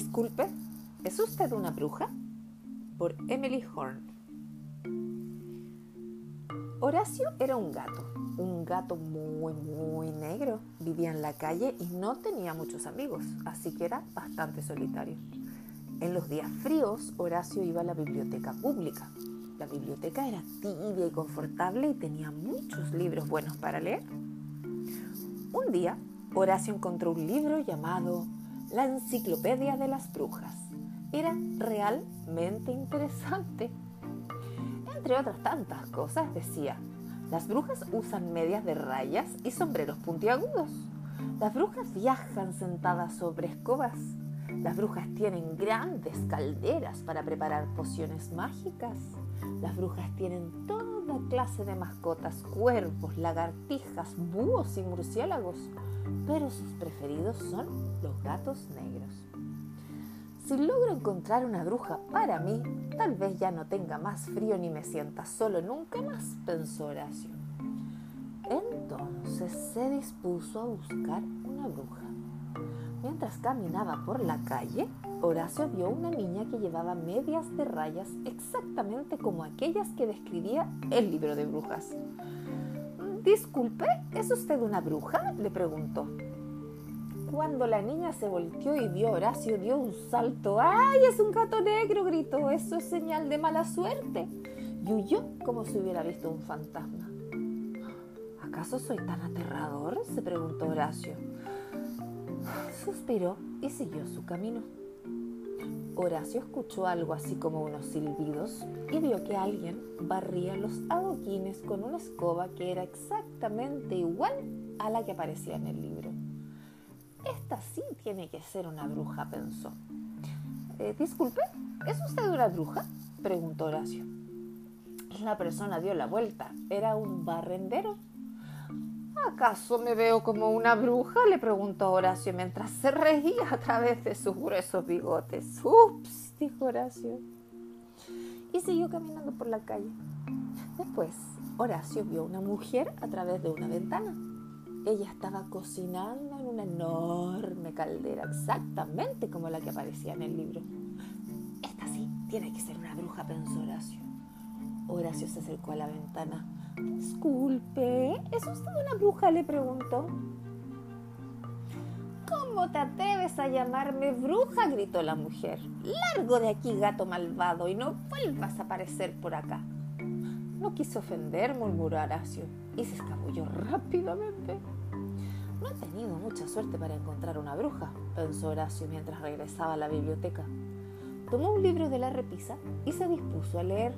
Disculpe, ¿es usted una bruja? Por Emily Horn. Horacio era un gato, un gato muy, muy negro. Vivía en la calle y no tenía muchos amigos, así que era bastante solitario. En los días fríos, Horacio iba a la biblioteca pública. La biblioteca era tibia y confortable y tenía muchos libros buenos para leer. Un día, Horacio encontró un libro llamado La Enciclopedia de las Brujas. Era realmente interesante. Entre otras tantas cosas decía, las brujas usan medias de rayas y sombreros puntiagudos. Las brujas viajan sentadas sobre escobas. Las brujas tienen grandes calderas para preparar pociones mágicas. Las brujas tienen toda clase de mascotas, cuervos, lagartijas, búhos y murciélagos, pero sus preferidos son los gatos negros. Si logro encontrar una bruja para mí, tal vez ya no tenga más frío ni me sienta solo nunca más, pensó Horacio. Entonces se dispuso a buscar una bruja. Mientras caminaba por la calle, Horacio vio una niña que llevaba medias de rayas exactamente como aquellas que describía el libro de brujas. Disculpe, ¿es usted una bruja? le preguntó. Cuando la niña se volteó y vio a Horacio, dio un salto. ¡Ay, es un gato negro! gritó. Eso es señal de mala suerte. Y huyó como si hubiera visto un fantasma. ¿Acaso soy tan aterrador? se preguntó Horacio. Suspiró y siguió su camino. Horacio escuchó algo así como unos silbidos y vio que alguien barría los adoquines con una escoba que era exactamente igual a la que aparecía en el libro. Esta sí tiene que ser una bruja, pensó. Eh, disculpe, ¿es usted una bruja? preguntó Horacio. La persona dio la vuelta. Era un barrendero ¿Acaso me veo como una bruja? le preguntó Horacio mientras se reía a través de sus gruesos bigotes. Ups, dijo Horacio. Y siguió caminando por la calle. Después, Horacio vio una mujer a través de una ventana. Ella estaba cocinando en una enorme caldera, exactamente como la que aparecía en el libro. Esta sí, tiene que ser una bruja, pensó Horacio. Horacio se acercó a la ventana Disculpe, ¿es usted una bruja? le preguntó. ¿Cómo te atreves a llamarme bruja? gritó la mujer. Largo de aquí, gato malvado, y no vuelvas a aparecer por acá. No quiso ofender, murmuró Horacio, y se escabulló rápidamente. No he tenido mucha suerte para encontrar una bruja, pensó Horacio mientras regresaba a la biblioteca. Tomó un libro de la repisa y se dispuso a leer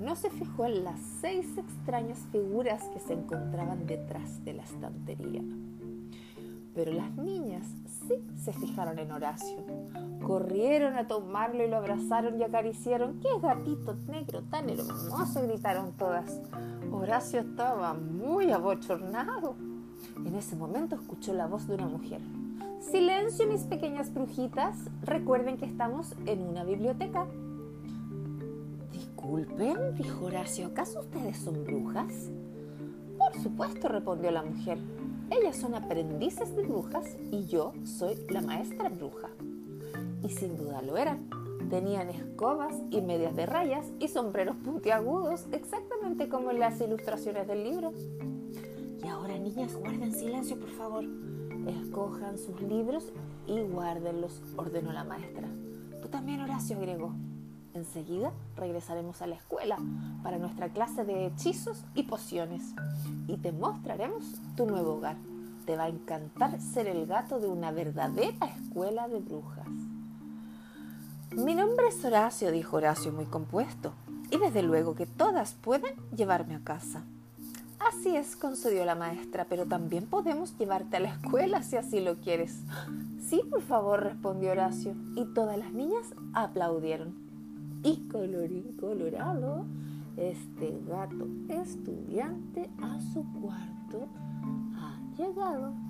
no se fijó en las seis extrañas figuras que se encontraban detrás de la estantería. Pero las niñas sí se fijaron en Horacio. Corrieron a tomarlo y lo abrazaron y acariciaron. ¡Qué gatito negro tan hermoso! gritaron todas. Horacio estaba muy abochornado. En ese momento escuchó la voz de una mujer. Silencio, mis pequeñas brujitas. Recuerden que estamos en una biblioteca. Disculpen, dijo Horacio, ¿acaso ustedes son brujas? Por supuesto, respondió la mujer. Ellas son aprendices de brujas y yo soy la maestra bruja. Y sin duda lo eran. Tenían escobas y medias de rayas y sombreros puntiagudos, exactamente como en las ilustraciones del libro. Y ahora, niñas, guarden silencio, por favor. Escojan sus libros y guárdenlos, ordenó la maestra. Tú también, Horacio, agregó. Enseguida regresaremos a la escuela para nuestra clase de hechizos y pociones y te mostraremos tu nuevo hogar. Te va a encantar ser el gato de una verdadera escuela de brujas. Mi nombre es Horacio, dijo Horacio muy compuesto, y desde luego que todas pueden llevarme a casa. Así es, concedió la maestra, pero también podemos llevarte a la escuela si así lo quieres. Sí, por favor, respondió Horacio, y todas las niñas aplaudieron y colorín colorado, este gato estudiante a su cuarto ha llegado.